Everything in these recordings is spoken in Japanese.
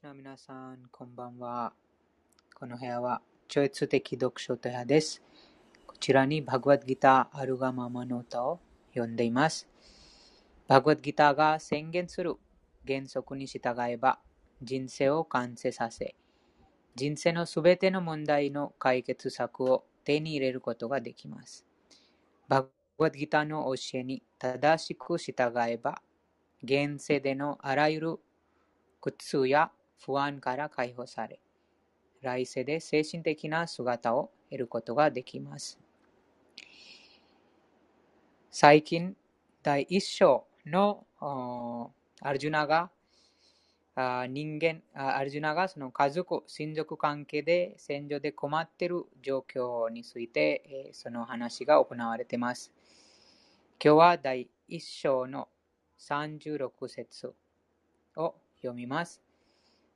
ハレクリシナ皆さん、こんばんは。この部屋は、超越的読書部屋です。こちらにバグワッドギターあるがままの歌を読んでいます。バグワッドギターが宣言する原則に従えば、人生を完成させ、人生のすべての問題の解決策を手に入れることができます。バグワッドギターの教えに正しく従えば、現世でのあらゆる苦痛や不安から解放され、来世で精神的な姿を得ることができます。最近、第一章のアルジュナが人間、アルジュナがその家族、親族関係で戦場で困っている状況について、その話が行われています。今日は第一章の36節を読みます。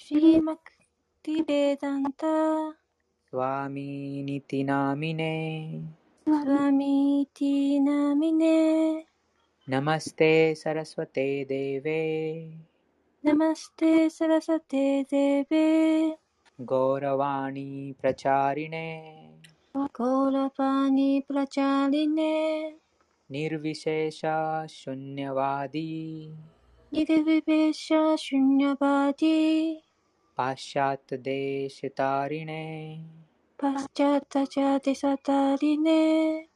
श्रीमद्भक्तिवेदान्त स्वामीनिति नामिने स्वामी नामिने नमस्ते सरस्वते देवे नमस्ते सरस्वते देवे गौरवाणी प्रचारिणे गौरवाणी प्रचारिणे निर्विशेषा शून्यवादी निर्विशेषा शून्यवादी पाश्चात्यदेशतारिणे パッチャタチャテサタリネ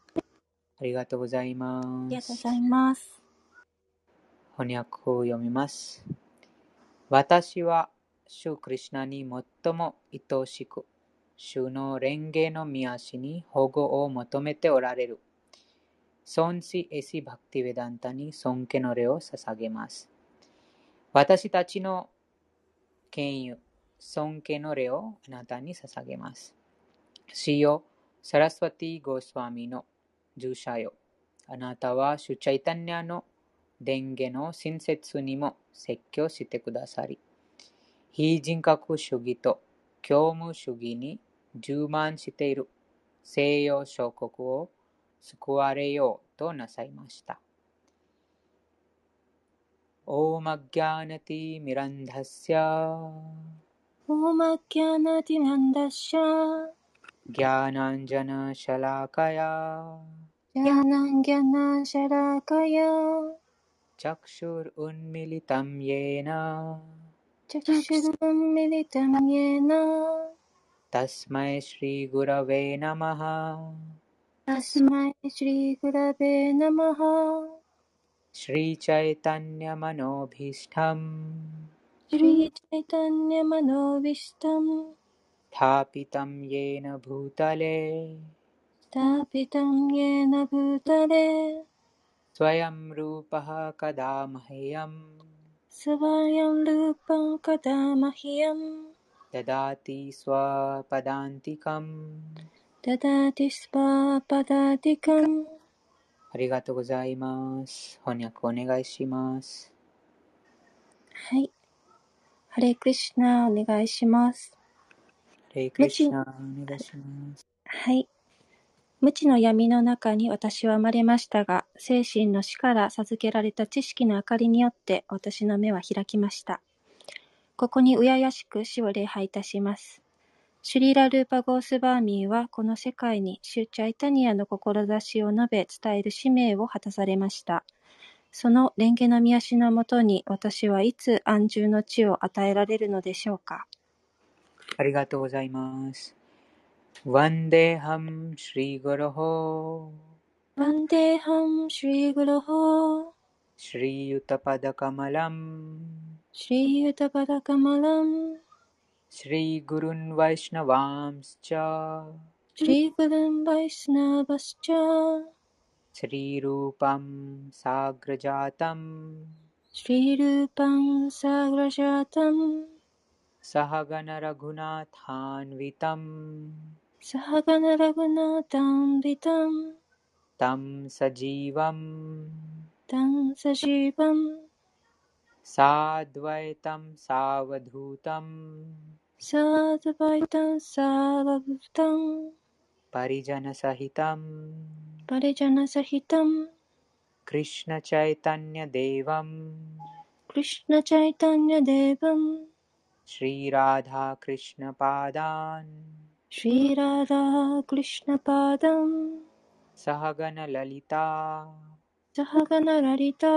ありがとうございまありがとうごす。ざいます。翻訳を読みます。私は主クリシナに最も愛しく、 主の蓮華の御足に保護を求めておられる。孫子エシバクティベダンタに尊敬の礼を捧げます。私たちの権威、 尊敬の礼をあなたに捧げます。しよ、サラスワティ・ゴスワミの従者よ。あなたは主チャイタニアの伝言の親切にも説教してくださり、非人格主義と教務主義に充満している西洋諸国を救われようとなさいました。ॐ ॐमज्ञानतिमिरन्धस्य ज्ञानाञ्जनशलाकया। ज्ञानाञ्जनशलाकया। चक्षुरुन्मिलितं येन। चक्षुरुन्मिलितं येन। तस्मै श्रीगुरवे नमः। तस्मै श्रीगुरवे नमः। श्रीचैतन्यमनोभीष्टम्। श्रीचैतन्यमनोभीष्टम् स्थापितं येन भूतले स्थापितं येन भूतले स्वयं रूपः कदा मह्यम् स्वयं रूपं कदा मह्यम् ददाति स्वपदान्तिकम् ददाति स्वपदातिकम् ありがとうございます。翻訳お願いします。はい。 ハレクリシナお願いします。ハレクリシナお願いします。はい。無知の闇の中に私は生まれましたが、精神の死から授けられた知識の明かりによって私の目は開きました。ここにうややしく死を礼拝いたします。シュリーラ・ルーパ・ゴースバーミーはこの世界にシュチャイタニアの志を述べ伝える使命を果たされました。その蓮華の見足のもとに、私はいつ安住の地を与えられるのでしょうか？ありがとうございます。ワンデーハム・シリー・グロホー。ワンデーハム・シリ・グロホー。シリー・ユタパダ・カマラム。シリー・ユタパダ・カマラム。シリ・グルン・ワイシナ・ワームスチャー。シリー・グルン・ワイシナ・バスチャー。श्रीरूपं साग्रजातम् श्रीरूपं साग्रजातं। सह गनरघुनाथान्वितं तं स तं स साद्वैतं सावधूतम्। साद्वैतं सावभूतम् परिजनसहितं परिजनसहितं कृष्णचैतन्यदेवं कृष्णचैतन्यदेवं श्रीराधाकृष्णपादान्। श्रीराधाकृष्णपादं सहगणललिता सहगणललिता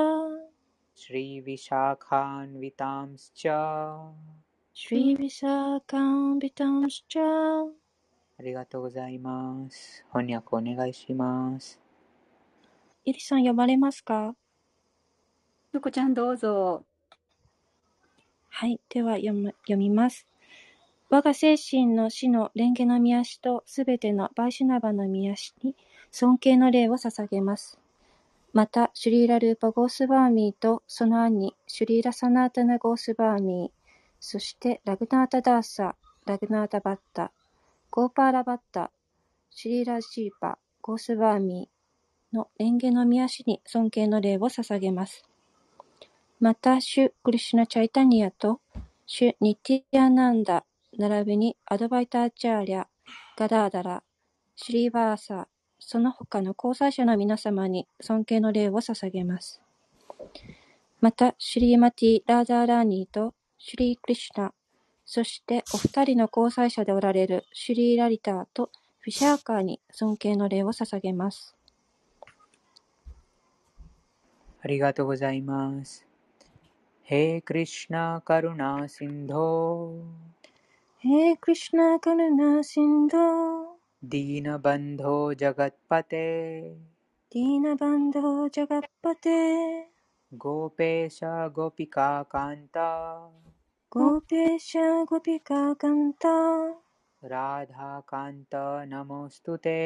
श्रीविशाखान्वितांश्च। श्रीविशाखान्वितांश्च ありがとうございます。翻訳お願いします。イリさん、呼ばれますか？ゆこちゃん、どうぞ。はい。では読む、読みます。我が精神の死の蓮華の御足とすべてのバイシュナバの御足に尊敬の礼を捧げます。また、シュリーラ・ルーパ・ゴースバーミーとその兄、シュリーラ・サナータナ・ゴースバーミー、そしてラグナータ・ダーサ、ラグナータ・バッタ、ゴーパーラ・バッタ、シリーラ・ジーパ、ゴースバーミーの蓮華の宮足に尊敬の礼を捧げます。また、シュ・クリシュナ・チャイタニアと、シュ・ニティアナンダ、並びにアドバイターチャーリャ、ガダーダラ、シリーバーサ、その他の交際者の皆様に尊敬の礼を捧げます。また、シュリーマティ・ラーダーラーニーとシュリー・クリシュナ、そしてお二人の交際者でおられるシュリー・ラリターとフィシャーカーに尊敬の礼を捧げます。ありがとうございます。へクリシナ・カルナ・シンドへクリシナ・カルナ・シンドディーナ・バンド・ジャガッパテディーナ・バンド・ジャガッパテゴペーシャ・ゴピカ・カンタ गोपेश गोपिकान्त राधाकान्त नमोऽस्तु ते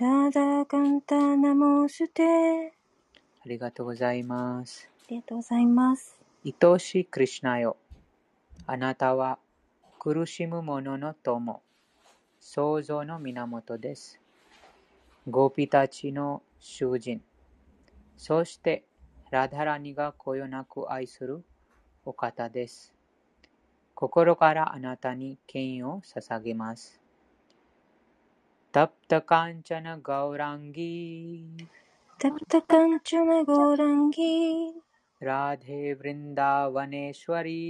ラダカンタナモシュテ。ありがとうございます。ありがとうございます。愛しいクリュナよ。あなたは苦しむ者の友、創造の源です。ゴピたちの囚人、そしてラダラニがこよなく愛するお方です。心からあなたに敬意を捧げます。तप्त कांचन गौरांगी तप्त कांचन गौरांगी राधे वृंदावनेश्वरी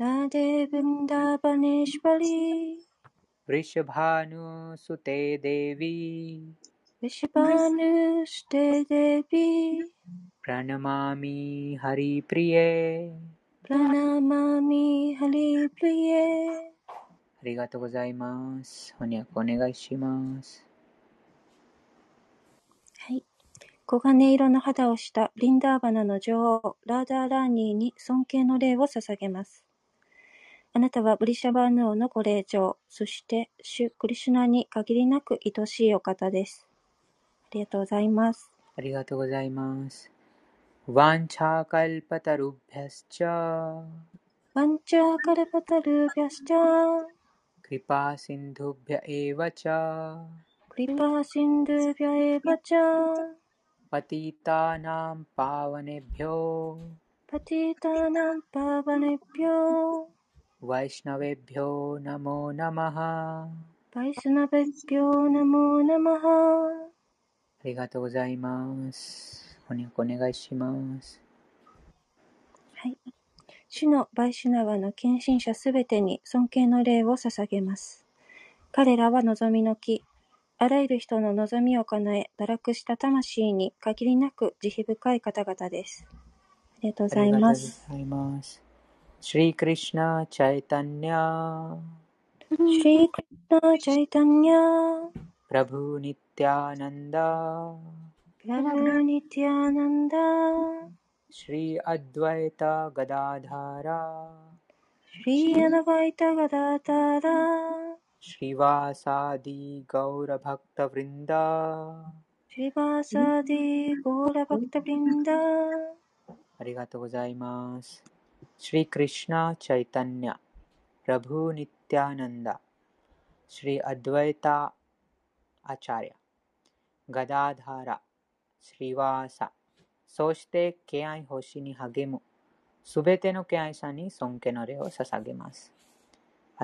राधे वृंदावनेश्वरी वृषभानुसुते देवी वृषभानुसुते देवी प्रणमामि हरिप्रिये プラナマミハリプリエありがとうございます。翻訳お願いします。はい。黄金色の肌をしたブリンダーバナの女王、ラーダーラーニーに尊敬の礼を捧げます。あなたはブリシャバーヌ王のご霊長、そして主クリシュナに限りなく愛しいお方です。ありがとうございます。ありがとうございます。वाञ्छाकल्पतरुभ्यश्च। पञ्चकल्पतरुभ्यश्च कृपासिन्धुभ्य एव च। कृपासिन्धुभ्य एव च। पतितानां पावनेभ्यो। पतितानां पावनेभ्यो। वैष्णवेभ्यो नमो नमः। वैष्णवेभ्यो नमो नमः। ありがとうございます。翻訳お願いします。はい。主のバイシュナワの献身者すべてに尊敬の礼を捧げます。彼らは望みの木、あらゆる人の望みを叶え、堕落した魂に限りなく慈悲深い方々です。ありがとうございます。ありがとうございます。シリクリシナ・チャイタンニャ、シュリークリシナ・チャイタンニャ、プラブ・ニティアナンダ、プラブニティアナンダ、シリ・アドワイタ・ガダダーラ、シュリーアナバイタガダタラ、シリワーサそして敬愛星に励むすべての敬愛さんに尊敬の礼を捧げます。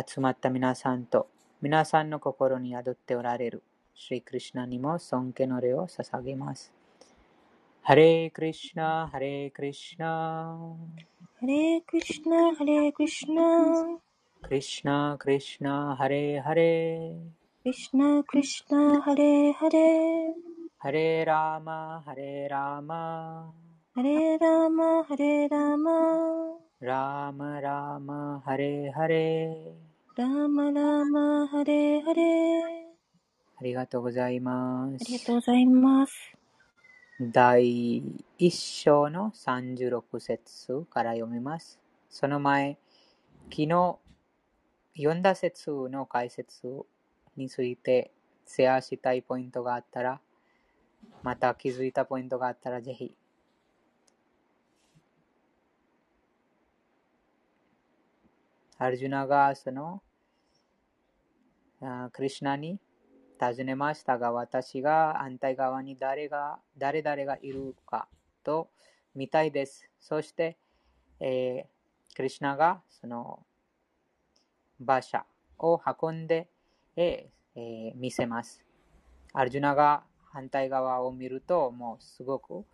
集まった皆さんと皆さんの心に宿っておられるシリ・クリシナにも尊敬の礼を捧げます。ハレークリシナ、ハレークリシナ、ハレークリシナ、ハレークリシナ、クリシナ、クリシナ、ハレーハレー、クリシナ、クリシナ、ハレーハレー、ハレーラーマ、ハレーラーマ、ハレーラーマ、ハレーラーマ、ラーマ、ラーマ、ハレーハレー。ラーマラーマ、ハレーハレー。ありがとうございまありがす。とうございます。第一章の36節から読みます。その前、昨日読んだ節の解説についてシェアしたいポイントがあったら、また気づいたポイントがあったらぜひ。アルジュナがそのクリシュナに尋ねましたが、私が反対側に誰が誰々がいるかと見たいです。そして、えークリシュナがその馬車を運んで、えーえー見せます。アルジュナが反対側を見ると、もうすごく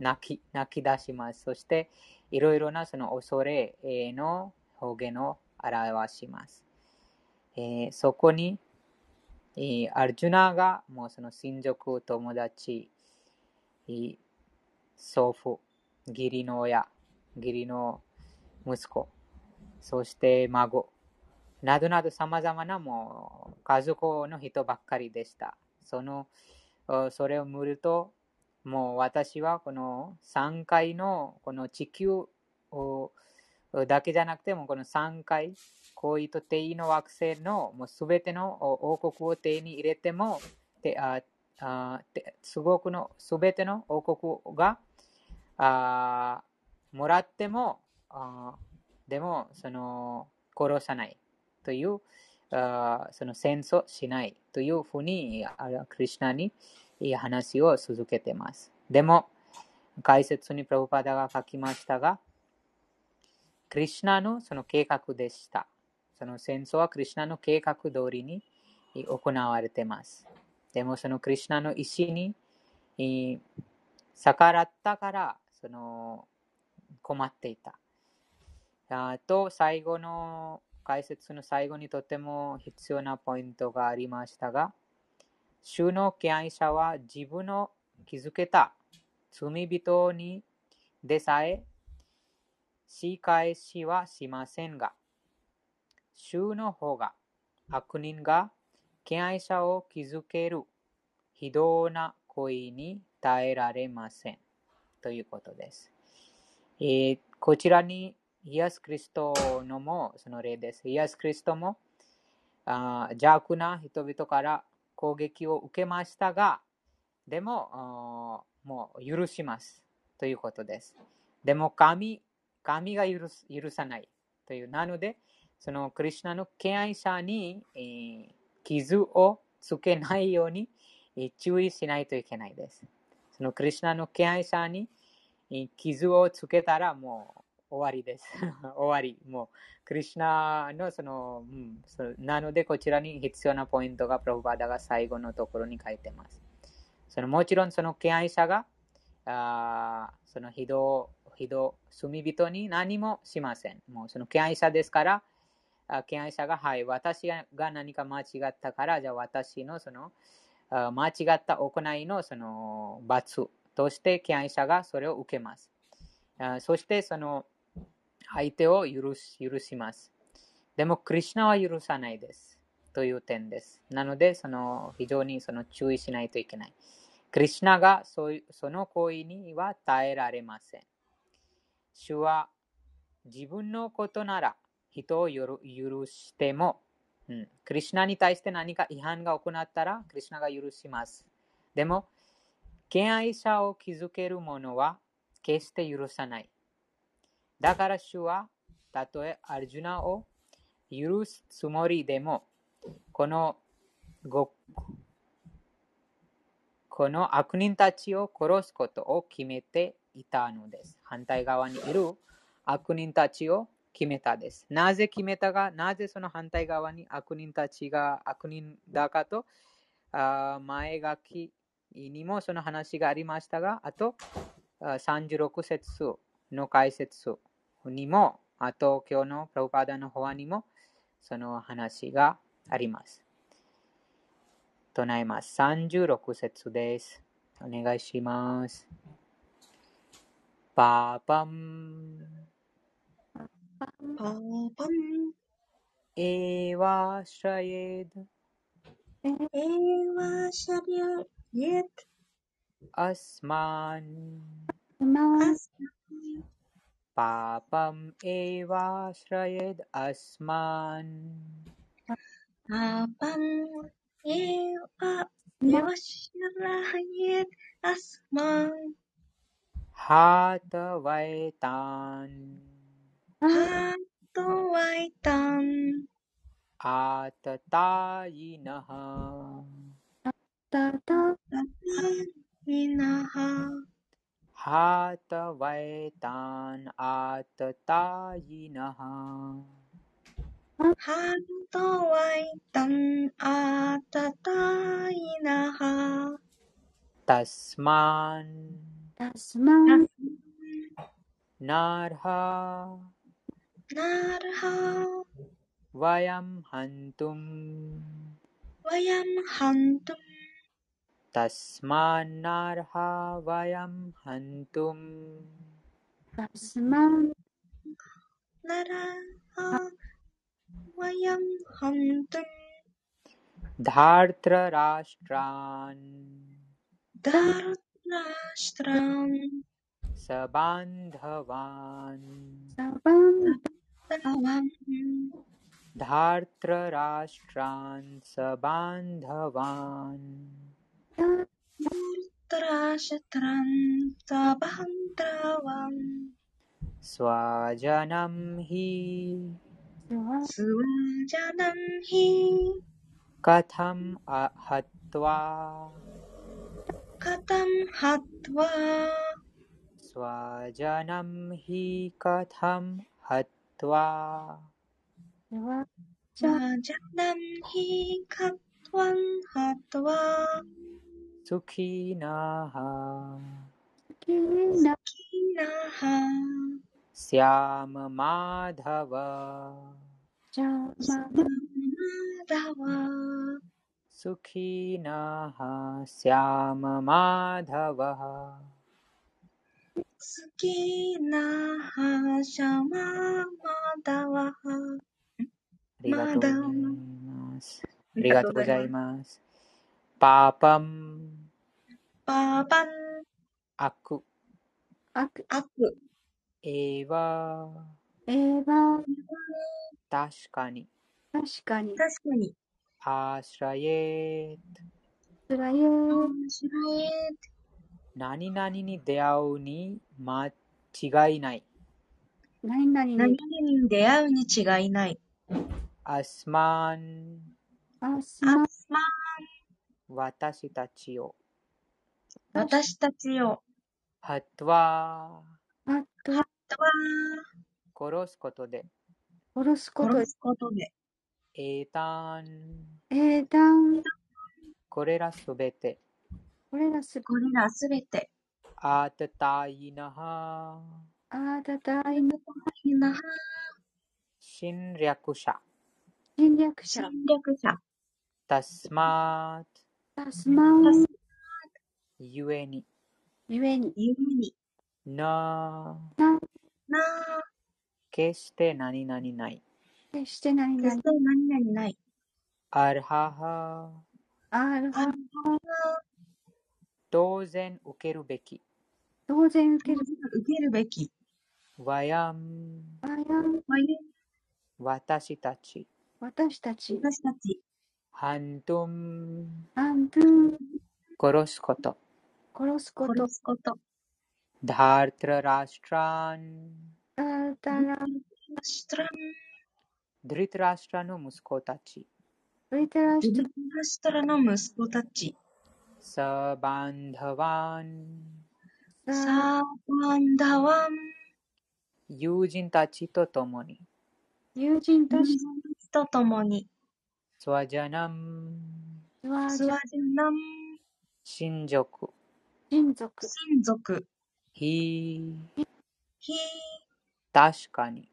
泣き泣き出します。そして、いろいろなその恐れの表現を表します。えーそこに、えーアルジュナがもうその親族、友達、えー祖父、義理の親、義理の息子、そして孫、などなど様々なもう家族の人ばっかりでした。そのそれを見ると、もう私はこの3回のこの地球だけじゃなくてもこの3回、恋と定位の惑星のもうすべての王国を手に入れても、てああすごくのすべての王国があもらってもあでもその殺さないというあその戦争しないというふうにクリュナに話を続けています。でも解説にプラブパダが書きましたが、クリュナのその計画でした。その戦争はクリュナの計画通りに行われています。でもそのクリュナの意思に逆らったからその困っていた。あと最後の解説の最後にとても必要なポイントがありましたが、主の敬愛者は自分の築けた罪人にでさえ仕返しはしませんが、主の方が悪人が敬愛者を築ける非道な恋に耐えられません。ということです。えー、こちらにイエス・クリストのもその例です。イエス・クリストもあ邪悪な人々から攻撃を受けましたが、でももう許しますということです。でも神神が許す許さないという。なので、そのクリュナの敬愛者に、えー、傷をつけないようにえ、注意しないといけないです。そのクリュナの敬愛者にえ傷をつけたらもう終わりです。終わり。もう、クリュナのその、うん、そなので、こちらに必要なポイントが、プロバダが最後のところに書いてます。そのもちろん、その敬愛者が、あその非道、非道、罪人に何もしません。もうその敬愛者ですから、敬愛者が、はい、私が何か間違ったから、じゃあ私のその、間違った行いのその罰として敬愛者がそれを受けます。そしてその相手を許し許します。でも、クリュナは許さないです。という点です。なので、その非常にその注意しないといけない。クリュナがそその行為には耐えられません。主は自分のことなら人を許してもうん、クリュナに対して何か違反が行ったら、クリュナが許します。でも、敬愛者を築ける者は決して許さない。だから主は、たとえアルジュナを許すつもりでも、このごこの悪人たちを殺すことを決めていたのです。反対側にいる悪人たちを決めたです。なぜ決めたが、なぜその反対側に悪人たちが悪人だかと、あ前書きにもその話がありましたが、あと36節数の解説にも、あ東京のプロパダの方にも、その話があります。唱えます。36節です。お願いします。パパン。パパン。エワシャエド。エワシャエド。アスマン。アスマン。पापम् एवाश्रयेद् अस्मान्। पापम् एव एवाश्रयेत् अस्मान्। हातवैतान्। हातवैतान्। आततायिनः। Hatavai tan atatayinaha. Hatavai tan atatayinaha. Tasman. Tasman. Narha. Narha. Vayam hantum. Vayam hantum. तस्मान्नार्हा वयं हन्तुम्। तस्मान् नराः वयं हन्तुम्। धार्तराष्ट्रान्। धार्तराष्ट्रान्। सबान्धवान् सबान्धवान् धार्तराष्ट्रान् सबान्धवान् शत्रं त्वभन्त्रवम् स्वजनं हि स्वजनं हि कथम् हत्वा? कथं हत्वा? स्वजनं हि कथं हत्वा? स्वजनं हि कथं हत्वा? スワジャジャナンヒカトワンハトワ सुखिनः キナキナハ श्याम माधव ジャママダワ सुखिनः श्याम माधवः スキナハシャママダワありがとうございます。 ありがとうございます。パパン、パパン悪、アクアクエヴァ、エヴァ確かに、確かに確かにアーシュライエスライエ面白い何々に出会うに間違いない。何々に何々に出会うに違いないアスマン、アアスマスマン私たちを、私たちを。ハトワあとはとは殺すことで、殺すこと殺すことで。エータン、英断。これらすべて、これらすこれらすべて。アータタイナハ、あーだたいな侵略者、侵略者。侵略者。タスマータスマンゆえに、ゆえに。ゆえに。な、なな決して何々ない。決して何々。決して何々ない。アルハハ、あるあ当然受けるべき。当然受ける。受けるべき。ワヤン、あやわゆ私たち。私たち。私たちハントン、アンドゥン殺すこと。殺すこと。殺すこと。ダートララシトラン、だだらシトラン。ドリトラシトラの息子たち。ウイテラシトラ。シトラの息子たち。サバンダワン、サバンダワン。友人たちと共に。友人たちと共にスワジャナム、ススワジャワジャナン親族。親族親族ひ、ひ確かに。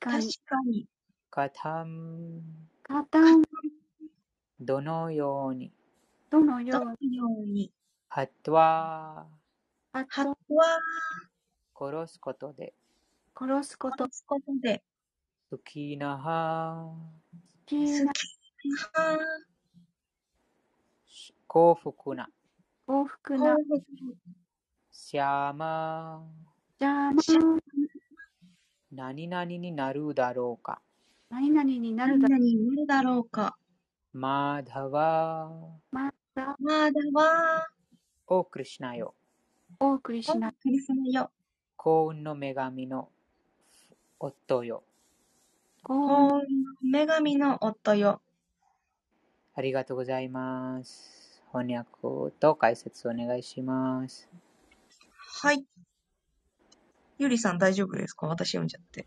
確確かに。かに。カタム、カタンどのように。どのように。ように。ハトワあハとは殺すことで。殺すこと。殺すことで。好きなはきな好きな。幸福な。幸福。な幸福。シャーマじゃあ何々になるだろうか。何々になるだ何々になるだろうか。マダワまたまだは。オークリシナよ。お送りしない。クリスマよ幸運の女神の夫よ。幸運の女神の夫よありがとうございます。翻訳と解説お願いします。はいゆりさん大丈夫ですか？私読んじゃって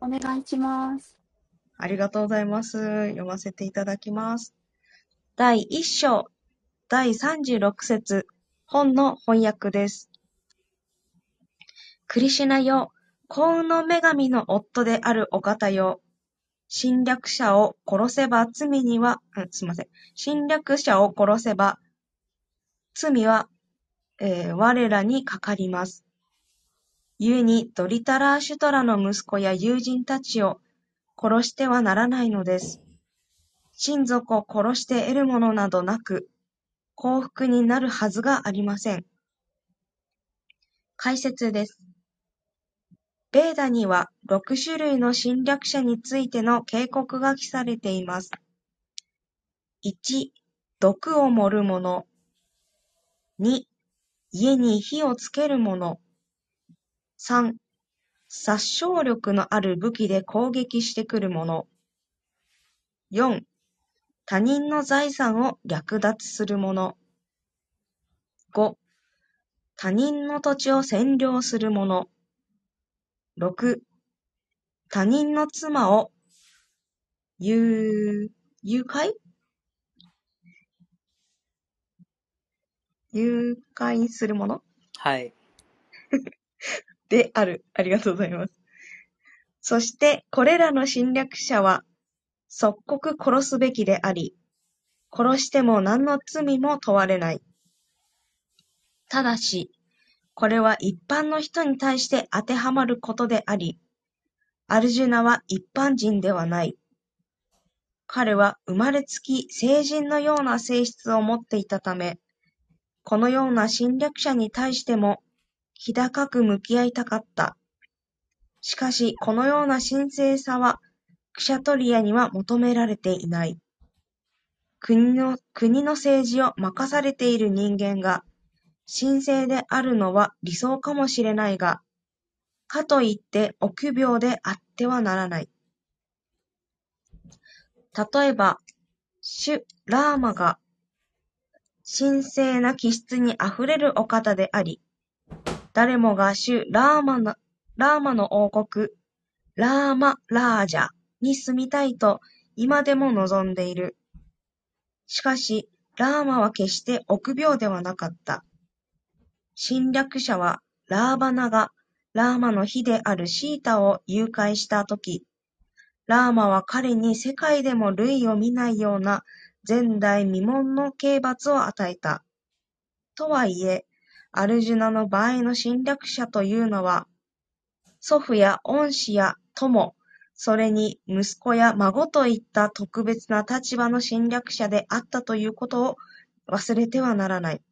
お願いしますありがとうございます。読ませていただきます。第1章、第36節、本の翻訳です。クリシュナよ、幸運の女神の夫であるお方よ。侵略者を殺せば罪には、すいません。侵略者を殺せば罪は、我らにかかります。故にドリタラーシュトラの息子や友人たちを殺してはならないのです。親族を殺して得るものなどなく、幸福になるはずがありません。解説です。ベーダには六種類の侵略者についての警告が記されています。一、毒を盛る者。二、家に火をつける者。三、殺傷力のある武器で攻撃してくる者。四、他人の財産を略奪する者。五、他人の土地を占領する者。六、他人の妻を誘拐？誘拐する者はい。である。ありがとうございます。そして、これらの侵略者は、即刻殺すべきであり、殺しても何の罪も問われない。ただし、これは一般の人に対して当てはまることであり、アルジュナは一般人ではない。彼は生まれつき成人のような性質を持っていたため、このような侵略者に対しても、気高く向き合いたかった。しかし、このような神聖さは、クシャトリアには求められていない。国の、国の政治を任されている人間が、神聖であるのは理想かもしれないが、かといって臆病であってはならない。例えば、主ラーマが神聖な気質にあふれるお方であり、誰もが主ラーマのラーマの王国、ラーマ・ラージャに住みたいと今でも望んでいる。しかし、ラーマは決して臆病ではなかった。侵略者はラーバナがラーマの妃であるシータを誘拐したとき、ラーマは彼に世界でも類を見ないような前代未聞の刑罰を与えた。とはいえ、アルジュナの場合の侵略者というのは、祖父や恩師や友、それに息子や孫といった特別な立場の侵略者であったということを忘れてはならない。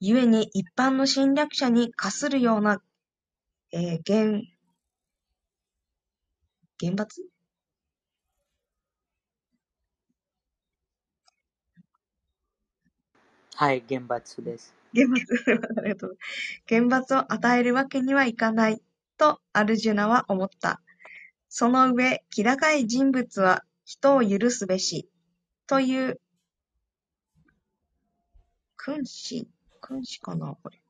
故に一般の侵略者に課するような、えー、厳、厳罰はい、厳罰です。厳罰、ありがとう。厳罰を与えるわけにはいかない、とアルジュナは思った。その上、気高い人物は人を許すべし、という、君子、君子かな、これ。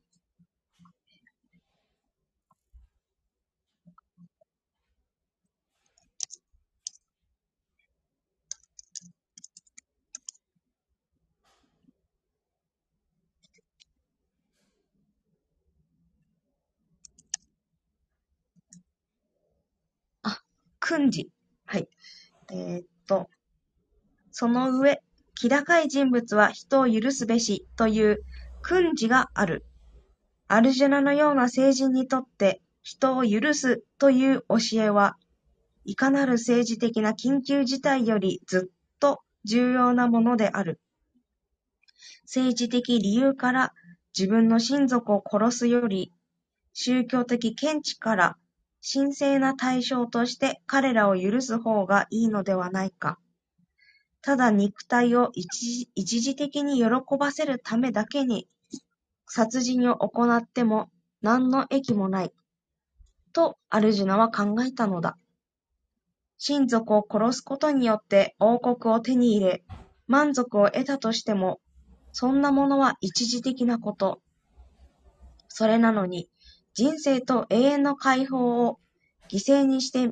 あ訓示。はい。えー、っと、その上、気高い人物は人を許すべしという訓示がある。アルジュナのような聖人にとって人を許すという教えは、いかなる政治的な緊急事態よりずっと重要なものである。政治的理由から自分の親族を殺すより、宗教的見地から神聖な対象として彼らを許す方がいいのではないか。ただ肉体を一時的に喜ばせるためだけに殺人を行っても何の益もない。とアルジュナは考えたのだ。親族を殺すことによって王国を手に入れ、満足を得たとしても、そんなものは一時的なこと。それなのに、人生と永遠の解放を犠牲にして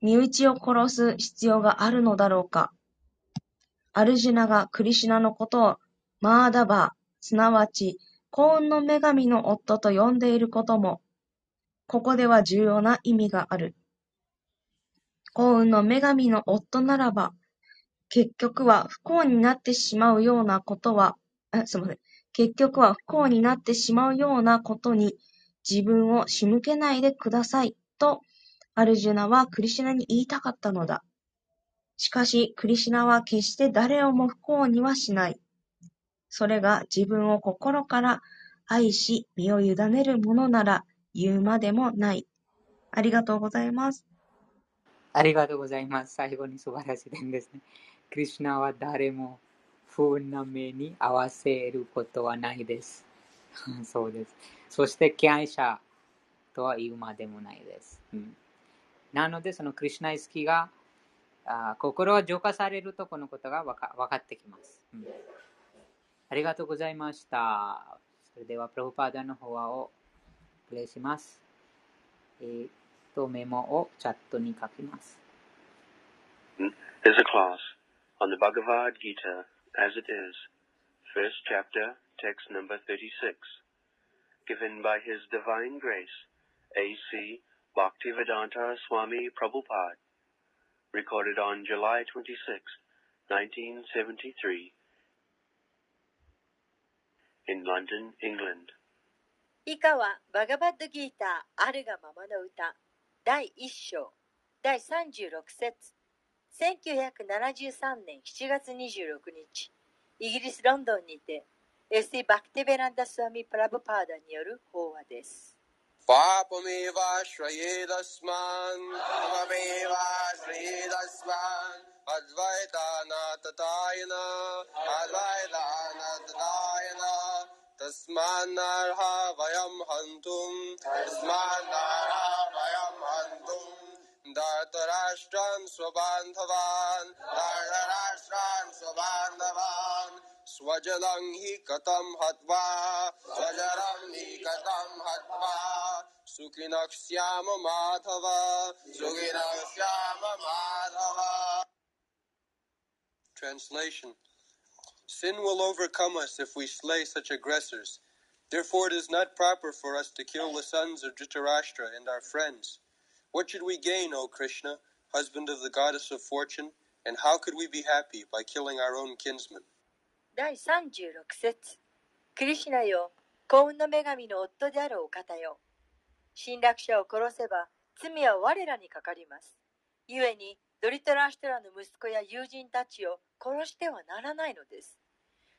身内を殺す必要があるのだろうか。アルジュナがクリシュナのことをマーダバー、すなわち幸運の女神の夫と呼んでいることも、ここでは重要な意味がある。幸運の女神の夫ならば、結局は不幸になってしまうようなことは、あすみません。結局は不幸になってしまうようなことに自分を仕向けないでくださいとアルジュナはクリシナに言いたかったのだ。しかし、クリシナは決して誰をも不幸にはしない。それが自分を心から愛し身を委ねるものなら言うまでもない。ありがとうございます。ありがとうございます。最後に素晴らしい点ですね。クリシュナは誰も不運な目に合わせることはないです。そうです。そして、敬愛者とは言うまでもないです。うん、なので、そのクリシュナ意識があ心が浄化されるとこのことがわか分かってきます、うん。ありがとうございました。それでは、プロフパーダの方をプレイします。えー、と、メモをチャットに書きます。 is a class on the Bhagavad Gita as it is, first chapter, text number 36, given by His Divine Grace, A.C. Bhaktivedanta Swami Prabhupada, recorded on July 26, 1973, in London, England. 以下はバガバッドギーターあるがままの歌第1章第36節1973年7月26日イギリス・ロンドンにてエスティ・バクテベランダ・スワミ・プラブパーダによる法話です。 पापमेवाश्रयेदस्मान् पापमेवाश्रयेदस्मान् अद्वैतानाततायन अद्वैतानाततायन तस्मान्नर्हा वयं हन्तुम्। तस्मान्नर्हा वयं हन्तुम्। धर्तराष्ट्रान् स्वबान्धवान्। धर्तराष्ट्रान् स्वबान्धवान्। स्वजनं हि कथं हत्वा? स्वजनं हि कथं हत्वा? सुखिनः श्याम माधव। सुखिनः श्याम Madhav. Translation. Sin will overcome us if we slay such aggressors. Therefore, it is not proper for us to kill the sons of Dhritarashtra and our friends. What should we gain, O Krishna, husband of the goddess of fortune? And how could we be happy by killing our own kinsmen? 第36節クリシュナよ幸運の女神の夫であるお方よ侵略者を殺せば罪は我らにかかります故にドリトラシュトラの息子や友人たちを殺してはならないのです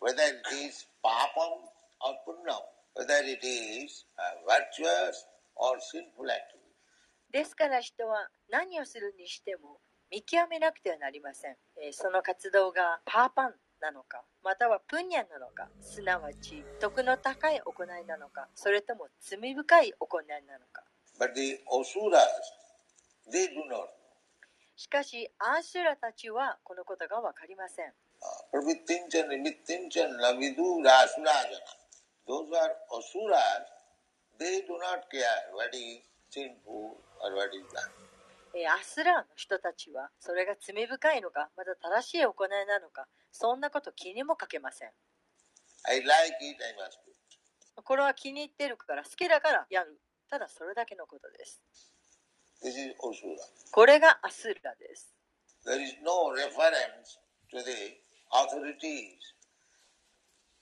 whether it is papam or punnam, whether it is uh, virtuous or sinful activity. ですから人は何をするにしても見極めなくてはなりません、えーその活動がパーパンなのかまたはプンニャンなのかすなわち徳の高い行いなのかそれとも罪深い行いなのか But the asuras, they do not. しかしアーシュラたちはこのことが分かりません Uh, Pravittinchan, Nimitthinchan, Lavidu, Rasurajana. Those who are asuras, they do not care what is sinful or what is bad. えーアスラーの人たちはそれが罪深いのかまた正しい行いなのかそんなこと気にもかけません I like it, I must do. これは気に入ってるから好きだからやるただそれだけのことです This is asura. これがアスラです There is no reference to the authorities.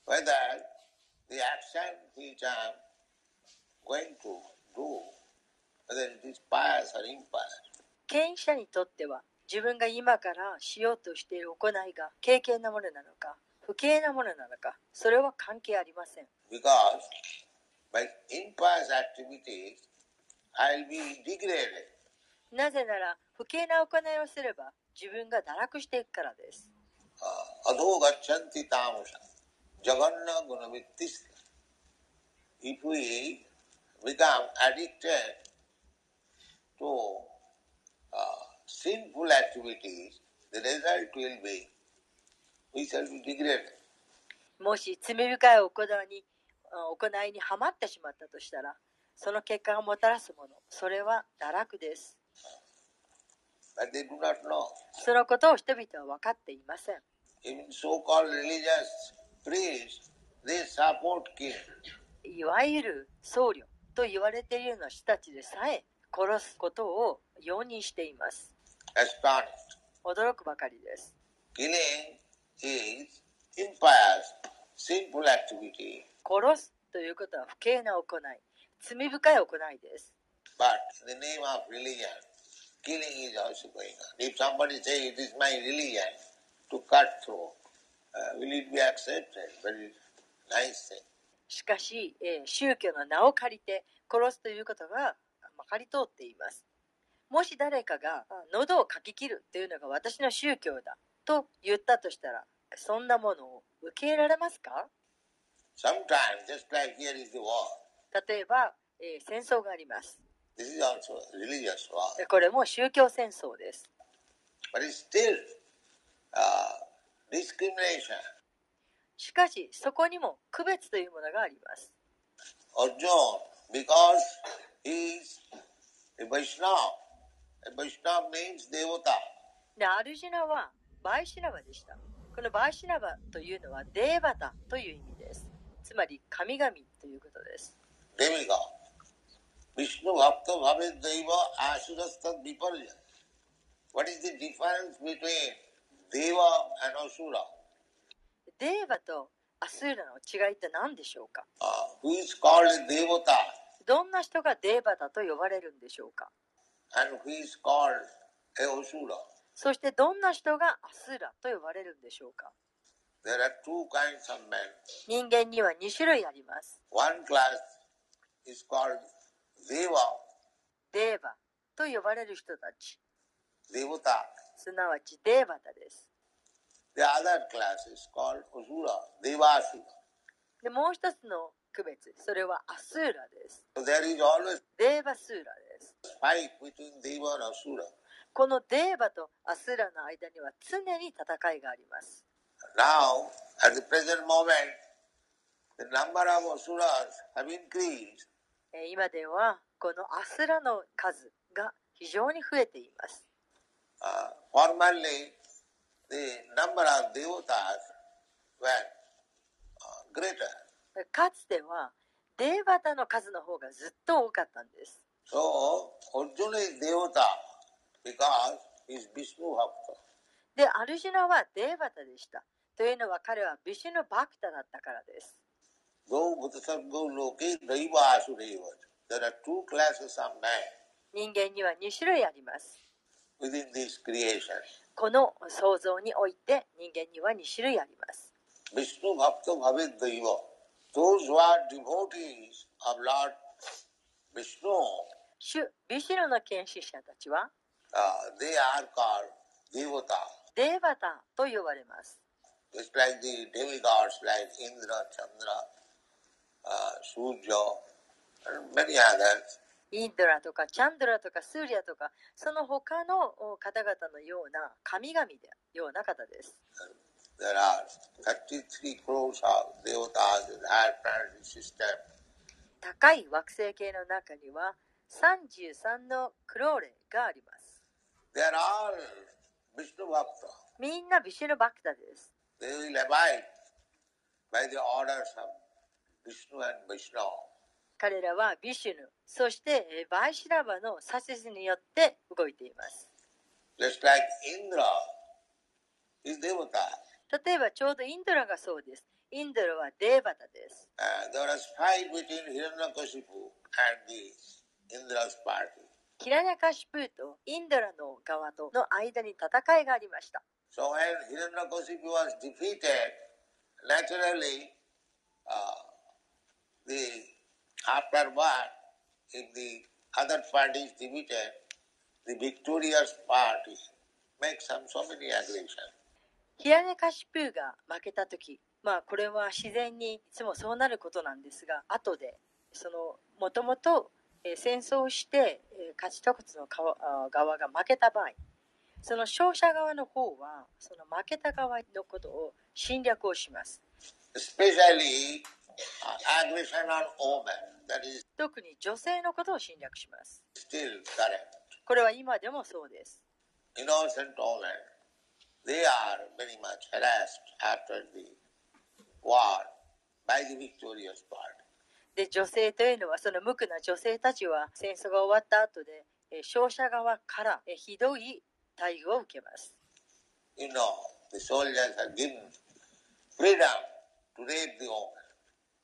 By that, the action which I am going to do, whether it is pious or impious. 権威者にとっては自分が今からしようとしている行いが経験なものなのか不敬なものなのかそれは関係ありません。なぜなら不敬な行いをすれば自分が堕落していくからです。Uh. Adho gacchanti tamasha jaganna gunavittiska. If we become addicted to uh, sinful activities, the result will be we shall be degraded. もし罪深い行いにあ行いにはまってしまったとしたらその結果がもたらすものそれは堕落です.そのことを人々は分かっていません so-called religious priests, they support king. いわゆる僧侶と言われているような人たちでさえ殺すことを容認しています。Astonished. 驚くばかりです。Killing is impious, sinful activity, 殺すということは不敬な行い、罪深い行いです。but in the name of religion, killing is also going on. If somebody say it is my religion しかし、宗教の名を借りて殺すということがまかり通っています。もし誰かが喉をかき切るというのが私の宗教だと言ったとしたらそんなものを受け入れられますか？例えば、え、戦争があります。でこれも宗教戦争です。しかしそこにも区別というものがあります。で、アルジナはバイシナバでした。このバイシナバというのはデーバタという意味です。つまり神々ということです。 demigod。 viṣṇu-bhakto bhaved daiva āsuras tad-viparyayaḥ。デーワアスーラデーワとアスーラの違いって何でしょうか？どんな人がデーバだと呼ばれるんでしょうか？そしてどんな人がアスーラと呼ばれるんでしょうか？人間には2種類あります。One はデーバと呼ばれる人たち。すなわちデーバタです。The other class is called Asura, Devasura. で、もう一つの区別、それはアスーラです。So there is always デーバスーラです。fight between Deva and Asura. このデーバとアスーラの間には常に戦いがあります。Now, at the present moment, the number of asuras have increased. えー今ではこのアスラの数が非常に増えています。uh, formerly the number of devotas were uh, greater. かつてはデーバタの数の方がずっと多かったんです。So, Devata, で、アルジナはデーバタでした。というのは彼はビシュノバクタだったからです。人間には2種類あります。Within this creation. この創造において人間には2種類あります。Vishnu Bhakta Bhavet Daiva. Those who are devotees of Lord Vishnu, 主ビシュヌの見識者たちは uh, they are called devata. デーバタと呼ばれます。Just like the demigods like Indra, Chandra, uh, Surya, and many others. インドラとかチャンドラとかスーリアとかその他の方々のような神々のような方です。高い惑星系の中には33のクローレがあります。みんなビシュヌ・バクタです。彼らはビシュヌそしてバイシラバの左折によって動いています。例えばちょうどインドラがそうです。インドラはデーバタです、キラニカシプーとインドラの側との間に戦いがありました、afterward, if the other party is defeated, the victorious party makes some so many aggression. ヒラネカシプーが負けた時まあこれは自然にいつもそうなることなんですが後でそのもともとえー戦争をしてえー勝ち取の側が負けた場合その勝者側の方はその負けた側のことを侵略をします Especially 特に女性のことを侵略します。これは今でもそうです。女性というのはその無垢な女性たちは戦争が終わった後で勝者側からひどい待遇を受けます。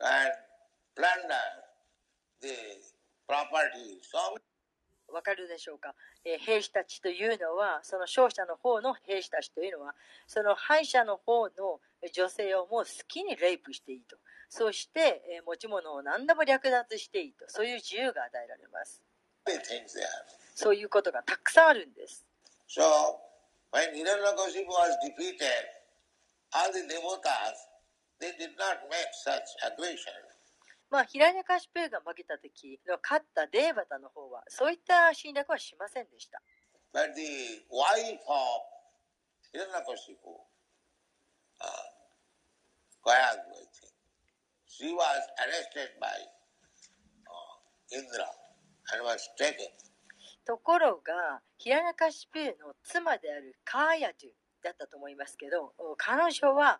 And plunder the property. So わかるでしょうか、えー兵士たちというのは、その勝者の方の兵士たちというのは、その敗者の方の女性をもう好きにレイプしていいと。そして、えー持ち物を何でも略奪していいと。そういう自由が与えられます。そういうことがたくさんあるんです。So when Hiranyakashipu was defeated, all the devotas, まあ、ヒラニャカシプーが負けた時の勝ったデーバタの方は、そういった侵略はしませんでした。But the wife of Hiranyakashipu, uh, Kayadu, I think, she was arrested by uh, Indra and was taken. ところが、ヒラニャカシプーの妻であるカーヤドゥだったと思いますけど、彼女は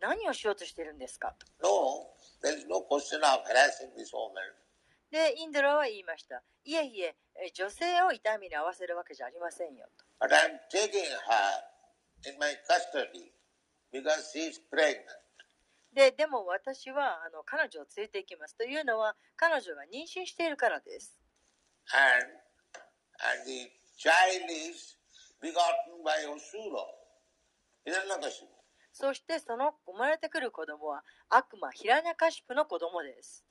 何をしようとしてるんですか？No, で、インドラは言いました。いえいえ、女性を痛みに合わせるわけじゃありませんよ。で,でも私はあの彼女を連れて行きます。というのは彼女が妊娠しているからです。そしてその生まれてくる子供は悪魔ヒラニャカシプの子供です。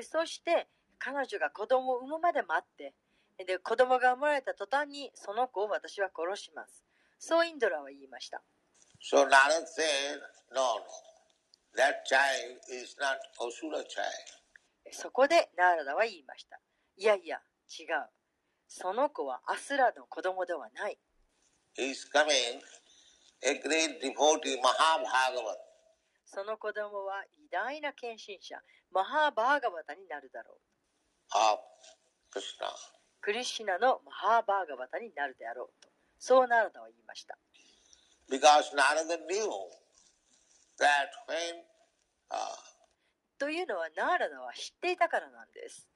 そして彼女が子供を産むまで待って、で子供が生まれた途端にその子を私は殺します。そうインドラは言いました。So Narad said, no. そこでナーラダは言いました。いやいや、違う。その子はアスラの子供ではない。He is coming, a great devotee, Mahabhagavat. その子供は偉大な献身者、マハーバーガバタになるだろう。of Krishna. クリシュナのマハーバーガバタになるであろうと。そうナーラダは言いました。Because Narada knew that when uh, というのはナーラダは知っていたからなんです。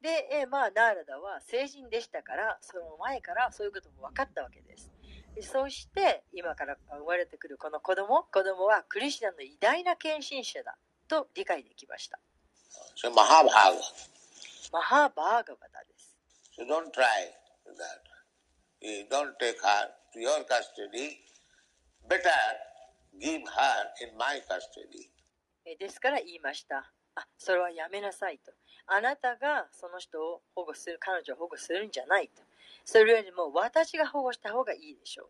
で、まあ、ナーラダは成人でしたから、その前からそういうことも分かったわけです。でそして、今から生まれてくるこの子供、子供はクリシュナの偉大な献身者だと理解できました。So Mahabharata. マハーバーガバタです。So don't try that. You don't take her to your custody. Better give her in my custody. えーですから言いました。あ、それはやめなさいと。あなたがその人を保護する、彼女を保護するんじゃないと。それよりも私が保護した方がいいでしょう。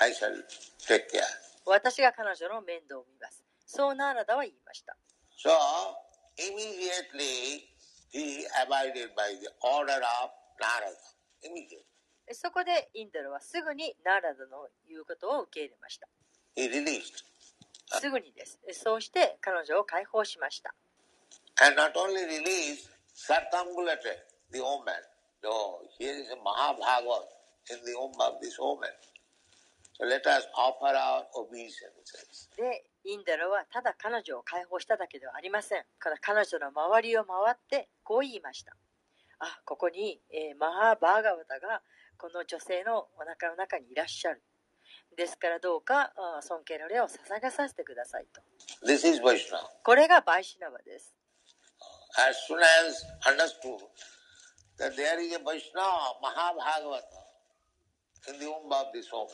I shall take care. 私が彼女の面倒を見ます。そうナーラダは言いました。So immediately he abided by the order of Narada. Immediately. えそこでインドルはすぐにナーラダの言うことを受け入れました。He released. すぐにです。えそうして彼女を解放しました。And not only released, circumambulated the woman. So here is a Mahabhagavat in the womb of this woman. So let us offer our obeisances. で、インドルはただ彼女を解放しただけではありません。ただ彼女の周りを回ってこう言いました。あ、ここに、えーマハーバーガワタがこの女性のお腹の中にいらっしゃる。ですからどうかあ尊敬の礼を捧げさせてくださいと。This is. これがバイシナバです。As soon as understood that there is a Vaishnava, Mahabhagavata, in the womb of this woman,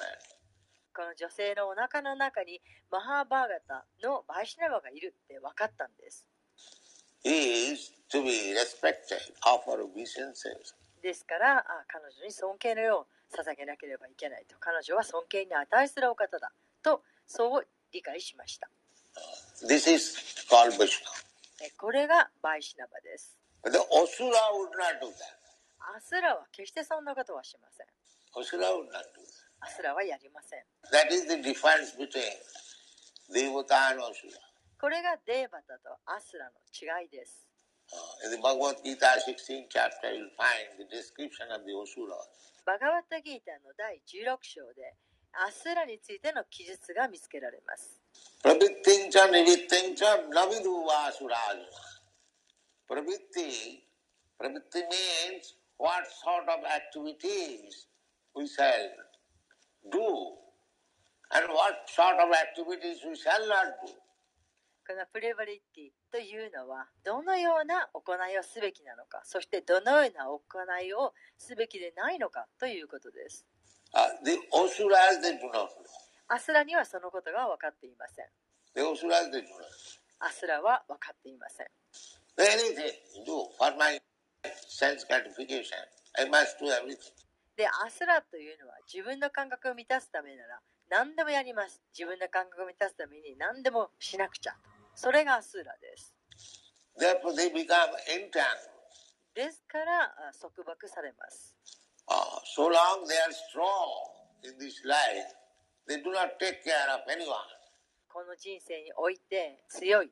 この女性のお腹の中にマハーバーガタのバイシナバがいるって分かったんです。He is to be respected, offer obeisances. ですから、あ彼女に尊敬のよう捧げなければいけないと。彼女は尊敬に値するお方だと、そう理解しました。This is called これがバイシナバです。But the Asura would not do that. アスラは決してそんなことはしません。アスラ,アラはやりません。That is the difference between Devata and Asura. これがデーバタとアスラの違いです。Uh, in the Bhagavad Gita 16 chapter, you'll find the description of the タギータの第16章でアスラについての記述が見つけられます。ラビッティンチャン、イ、ラビドゥアスラージュ。ラビッティ、プラ what sort of activities we shall do and what sort of activities we shall not do. このプレバリッティというのはどのような行いをすべきなのかそしてどのような行いをすべきでないのかということです Uh, the asuras they do not know. アスラにはそのことが分かっていません The asuras they do not. アスラは分かっていません Anything do for my で、アスラというのは自分の感覚を満たすためなら何でもやります。自分の感覚を満たすために何でもしなくちゃ。それがアスラです。ですから、束縛されます。この人生において強い。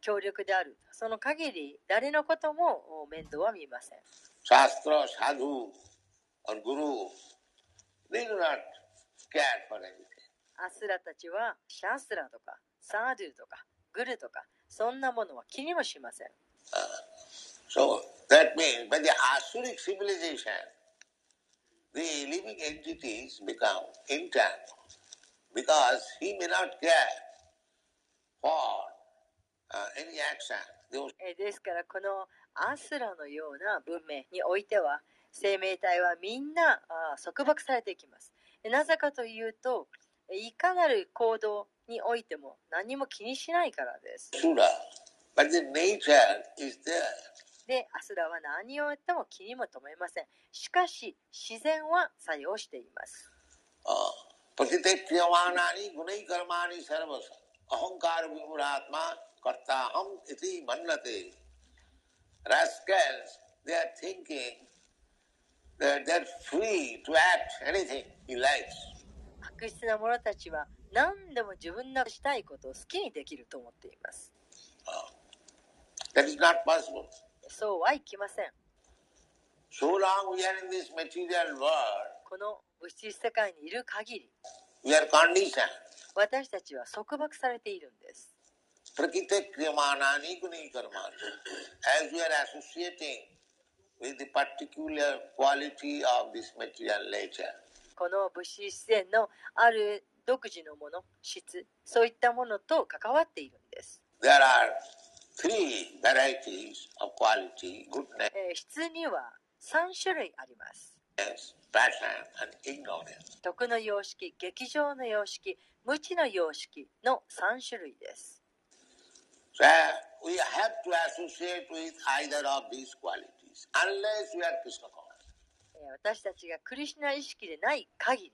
強力であるその限り誰のことも面倒は見ません。アスラたちはシャスラとかサードゥとかグルとかそんなものは気にもしません。Because he may not care ンですからこのアスラのような文明においては生命体はみんな束縛されていきます。なぜかというといかなる行動においても何も気にしないからです。でアスラは何をやっても気にも留めません。しかし自然は作用しています。パティテワナグネイカルマサルスアンカラーマ kartaham iti manvate. Rascals, they are thinking that they're free to act anything in life. 悪質な者たちは何でも自分のしたいことを好きにできると思っています。That is not possible. そうはいきません。So long we are in this material world, この物質世界にいる限り、we are conditioned. 私たちは束縛されているんです。この物質自然のある独自のもの質そういったものと関わっているんです。質には3種類あります。徳の様式劇場の様式無知の様式の3種類です。So we have to associate with either of these qualities unless we are Krishna conscious. えー私たちがクリシュナ意識でない限り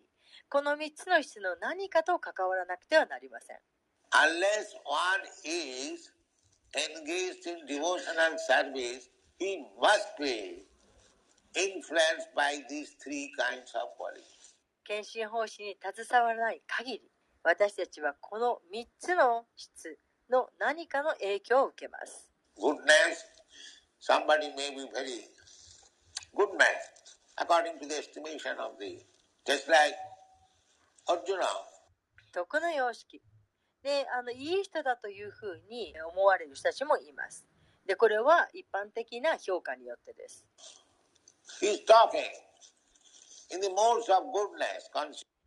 この3つの質の何かと関わらなくてはなりません Unless one is engaged in devotional service, he must be influenced by these three kinds of qualities. 献身奉仕に携わらない限り私たちはこの3つの質の何かの影響を受けます Goodness, somebody may be very good man according to the estimation of the, just like Arjuna. 徳の様式であのいい人だというふうに思われる人たちもいますでこれは一般的な評価によってです He is talking in the modes of goodness,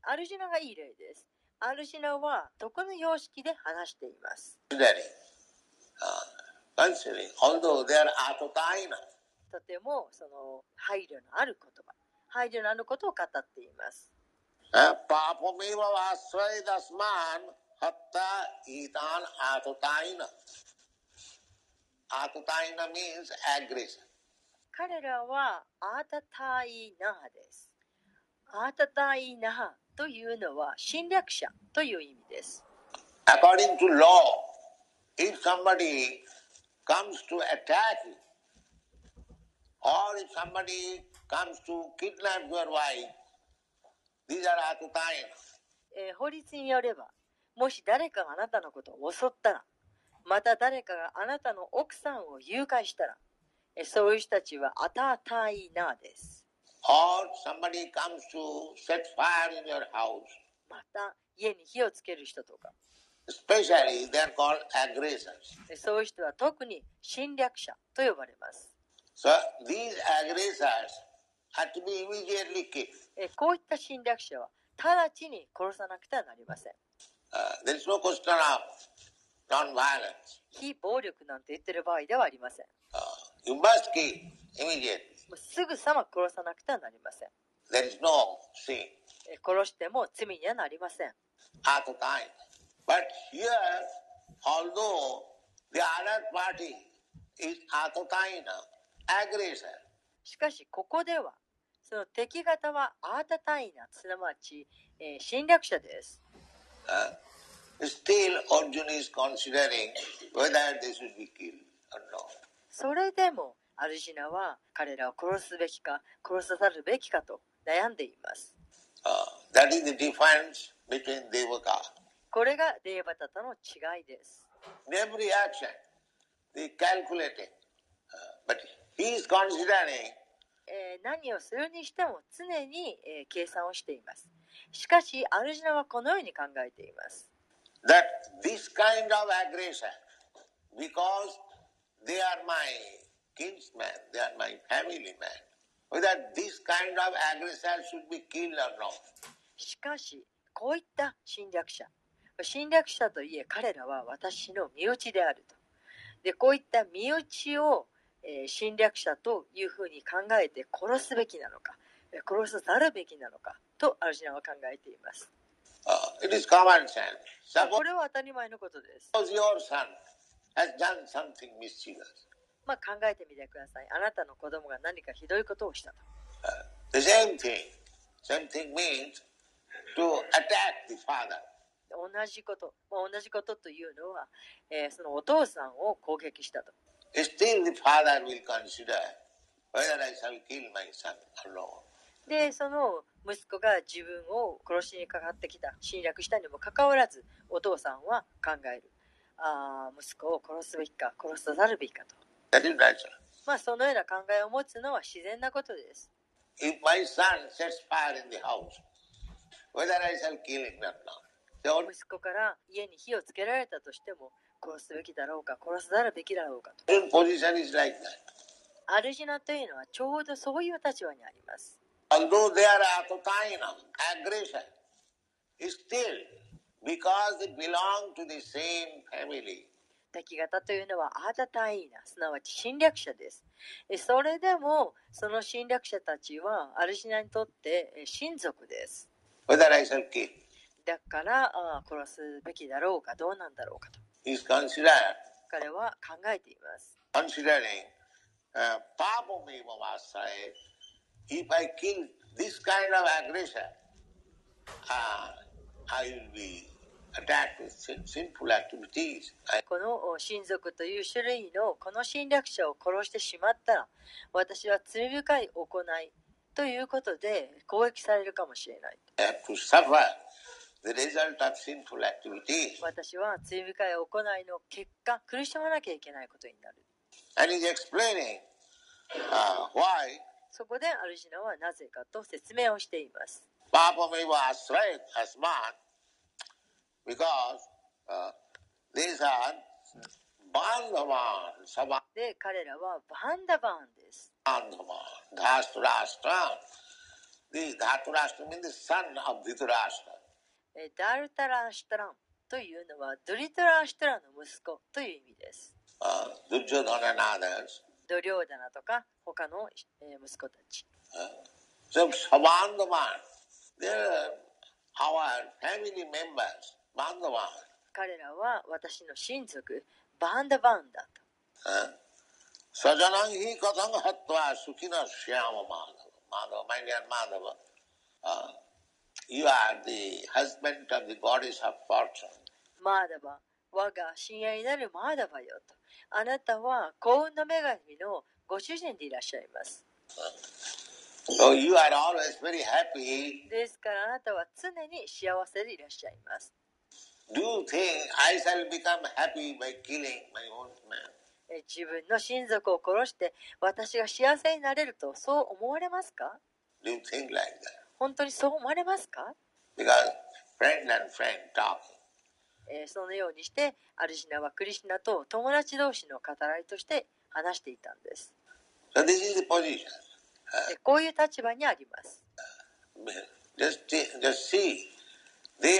アルジュナがいい例ですアルシナはこの様式で話しています。とてもその配慮のある言葉、配慮のあることを語っています。彼らはアタタイナハです。アタタイナハ。というのは侵略者という意味です。According to law, if somebody comes to attack you, or if somebody comes to kidnap your wife, these are atutaina. えー法律によれば、もし誰かがあなたのことを襲ったら、また誰かがあなたの奥さんを誘拐したら、えーそういう人たちはアタタイナです。Or somebody comes to set fire in your house, また家に火をつける人とか、especially they are called aggressors. えーそういう人は特に侵略者と呼ばれます。So these aggressors are to be immediately killed. えーこういった侵略者は直ちに殺さなくてはなりません。Uh, there is no question of non-violence. 非暴力なんて言ってる場合ではありません。Uh, you must kill すぐさま殺さなくてはなりません。There is no、sin. 殺しても罪にはなりません。しかし、ここでは、その敵方はアータタイナ、すなわち、え、侵略者です。それでも、アルジナは彼らを殺すべきか殺さざるべきかと悩んでいます。Uh, that is the difference between Devaka. これがデーバタとの違いです。In every action, they calculating. Uh, but he is considering えー何をするにしても常に、えー計算をしています。しかしアルジナはこのように考えています。that this kind of aggression, because they are my kids man. That my family man. しかしこういった侵略者。侵略者といえ彼らは私の身内であると。でこういった身内を侵略者というふうに考えて殺すべきなのか殺さざるべきなのかとアルジナは考えています。これは当たり前のことです。まあ考えてみてくださいあなたの子供が何かひどいことをしたと The same thing. Same thing means to attack the father. 同じこと、まあ、同じことというのは、えーそのお父さんを攻撃したと Still the father will consider whether I shall kill my son or not. でその息子が自分を殺しにかかってきた侵略したにもかかわらずお父さんは考えるあー息子を殺すべきか殺さざるべきかとまあ、そのような考えを持つのは自然なことです。息子から家に火をつけられたとしても、殺すべ、すならべきだうかと。アルジナいうのはちょうどそういう立場にあります。Still, because they belong 敵方というのはアダタイーすなわち侵略者です。それでもその侵略者たちはアルジナにとって親族です。だから殺すべきだろうかどうなんだろうかと。彼は考えています。If I kill この親族という種類のこの侵略者を殺してしまったら私は罪深い行いということで攻撃されるかもしれない。私は罪深い行いの結果苦しまなきゃいけないことになる。そこでアルジナはなぜかと説明をしています。because、uh, these are バンダバン、サバン。で、彼らはバンダバンです。バンダバン、ダストラストラタ。で、ダトラスタ means the son of ディトラスタ。ダルタラストランというのはドリトラーストランの息子という意味です。ドジョダナナダス。ドリョダナとか他の息子たち。サバンダバン、で、our family members。バンドワン彼らは私の親族バンダバンダとサジャランヒーカタンハットは好きなシアマママドマドマドマドマドマドマドマドマドマドマドマドマドマドマドマドマドマドマドマあなたは幸運の女神のご主人でいらっしゃいます。So、you are always very happy. ですからあなたは常に幸せでいらっしゃいます。自分の親族を殺して私が幸せになれるとそう思われますか？本当にそう思われますか？そのようにしてアルジナはクリシナと友達同士の語らいとして話していたんです。So this is the position. Uh, こういう立場にあります。Just, just see. They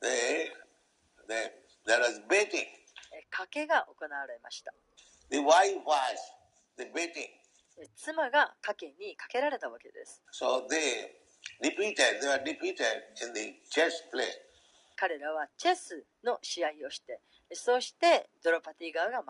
they, they, there was baiting. え賭けが行われました。The wife was the baiting. え妻が賭けにかけられたわけです。So they defeated, they were defeated in the chess play. 彼らはチェスの試合をして、そしてドロパティ側が